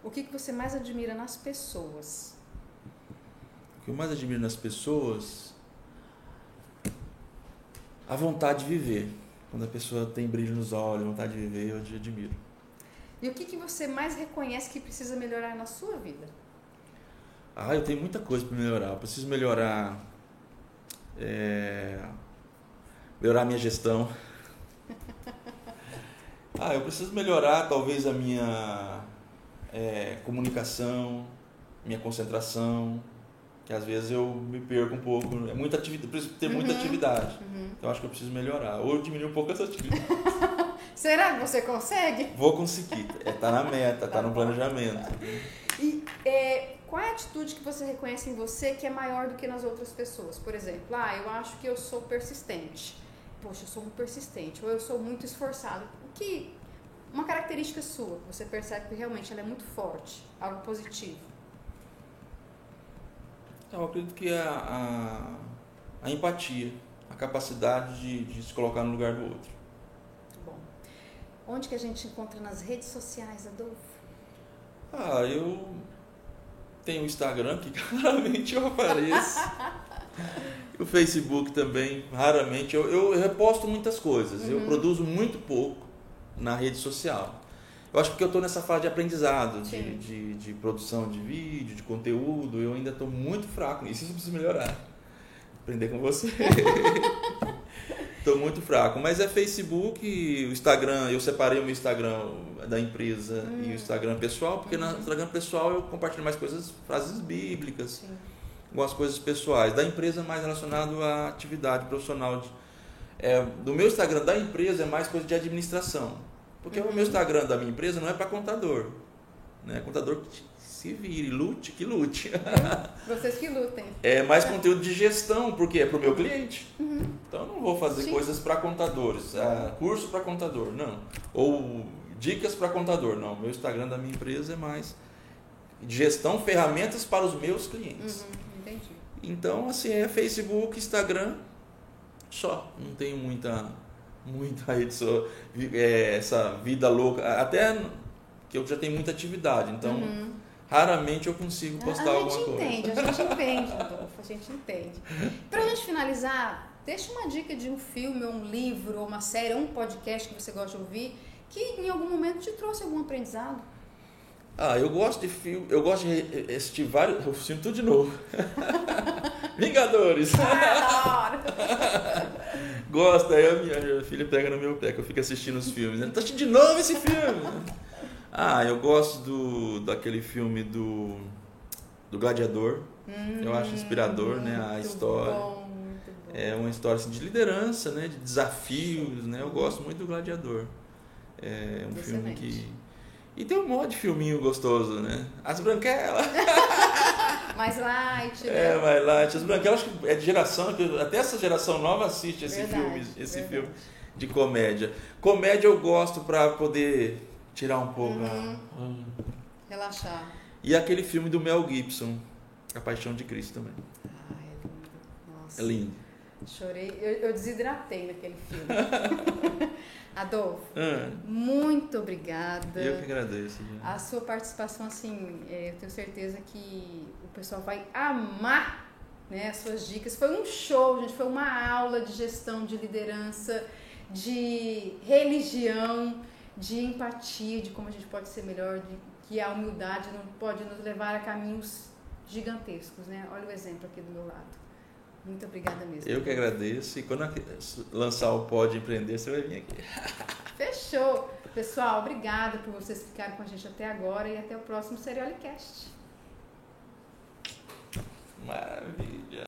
O que, que você mais admira nas pessoas? O que eu mais admiro nas pessoas, a vontade de viver. Quando a pessoa tem brilho nos olhos, vontade de viver, eu admiro. E o que, que você mais reconhece que precisa melhorar na sua vida? Ah, eu tenho muita coisa para melhorar. Eu preciso melhorar. é, melhorar a minha gestão. Ah, eu preciso melhorar talvez a minha é, comunicação, minha concentração, que às vezes eu me perco um pouco. É muita atividade, preciso ter muita Uhum. atividade. Uhum. Eu acho que eu preciso melhorar. Ou diminuir um pouco essa atividade. Será que você consegue? Vou conseguir. É, tá na meta, tá no planejamento. E é, qual é a atitude que você reconhece em você que é maior do que nas outras pessoas? Por exemplo, ah, eu acho que eu sou persistente. Poxa, eu sou muito persistente. Ou eu sou muito esforçado. O que. Uma característica sua, você percebe que realmente ela é muito forte, algo positivo. Eu acredito que a, a, a empatia, a capacidade de, de se colocar no lugar do outro. Bom. Onde que a gente encontra nas redes sociais, Adolfo? Ah, eu tenho o Instagram que raramente eu apareço. o Facebook também, raramente. Eu, eu reposto muitas coisas. Eu Uhum. produzo muito pouco na rede social. Eu acho que eu estou nessa fase de aprendizado, de, de, de produção de vídeo, de conteúdo. Eu ainda estou muito fraco nisso. Isso eu preciso melhorar. Aprender com você. Estou muito fraco. Mas é Facebook, o Instagram. Eu separei o meu Instagram da empresa e o Instagram pessoal, porque no Instagram pessoal eu compartilho mais coisas, frases bíblicas, Sim. algumas coisas pessoais. Da empresa mais relacionado à atividade profissional. de- é, do meu Instagram da empresa é mais coisa de administração. Porque o meu Instagram da minha empresa não é para contador. Né? Contador que se vire, lute, que lute. Vocês que lutem. É mais conteúdo de gestão, porque é para o meu cliente. Então eu não vou fazer Sim. coisas para contadores, ah, curso para contador, não. Ou dicas para contador, não. Meu Instagram da minha empresa é mais de gestão, ferramentas para os meus clientes. Uhum, entendi. Então, assim, é Facebook, Instagram, só. Não tenho muita, so, vi- é, essa vida louca. Até que eu já tenho muita atividade, então Uhum. raramente eu consigo A- postar a alguma gente coisa. entende, a gente entende, Adolfo, a gente entende. Pra gente finalizar, deixa uma dica de um filme, ou um livro, ou uma série, ou um podcast que você gosta de ouvir, que em algum momento te trouxe algum aprendizado. Ah, eu gosto de filme, eu gosto de assistir vários, eu sinto tudo de novo. Vingadores. Ah, Gosto, aí a minha, filha pega no meu pé, que eu fico assistindo os filmes. Ela tá assistindo de novo esse filme. Ah, eu gosto do daquele filme do do Gladiador. eu acho inspirador, né, a Hum, história. Bom. É uma história assim, de liderança, né, de desafios, né? Eu gosto muito do Gladiador. É um filme Excelente. que e tem um monte de filminho gostoso, né? As Branquelas. Mais light, É, né? vai lá. As Branquelas que é de geração, até essa geração nova assiste esse Verdade, filme, esse verdade. filme de comédia. Comédia eu gosto pra poder tirar um pouco. Uhum. a- Hum. Relaxar. E aquele filme do Mel Gibson, A Paixão de Cristo também. Ai, é lindo. Nossa. É lindo. Chorei, eu, eu desidratei naquele filme. Adolfo, Ah, muito obrigada. eu que agradeço. gente. A sua participação, assim, é, eu tenho certeza que o pessoal vai amar né, suas dicas. Foi um show, gente, foi uma aula de gestão de liderança, de religião, de empatia, de como a gente pode ser melhor, de que a humildade não pode nos levar a caminhos gigantescos, né? Olha o exemplo aqui do meu lado. Muito obrigada mesmo. Eu que agradeço e quando lançar o Pode Empreender, você vai vir aqui. Fechou. Pessoal, obrigada por vocês ficarem com a gente até agora e até o próximo Seriolicast. Maravilha.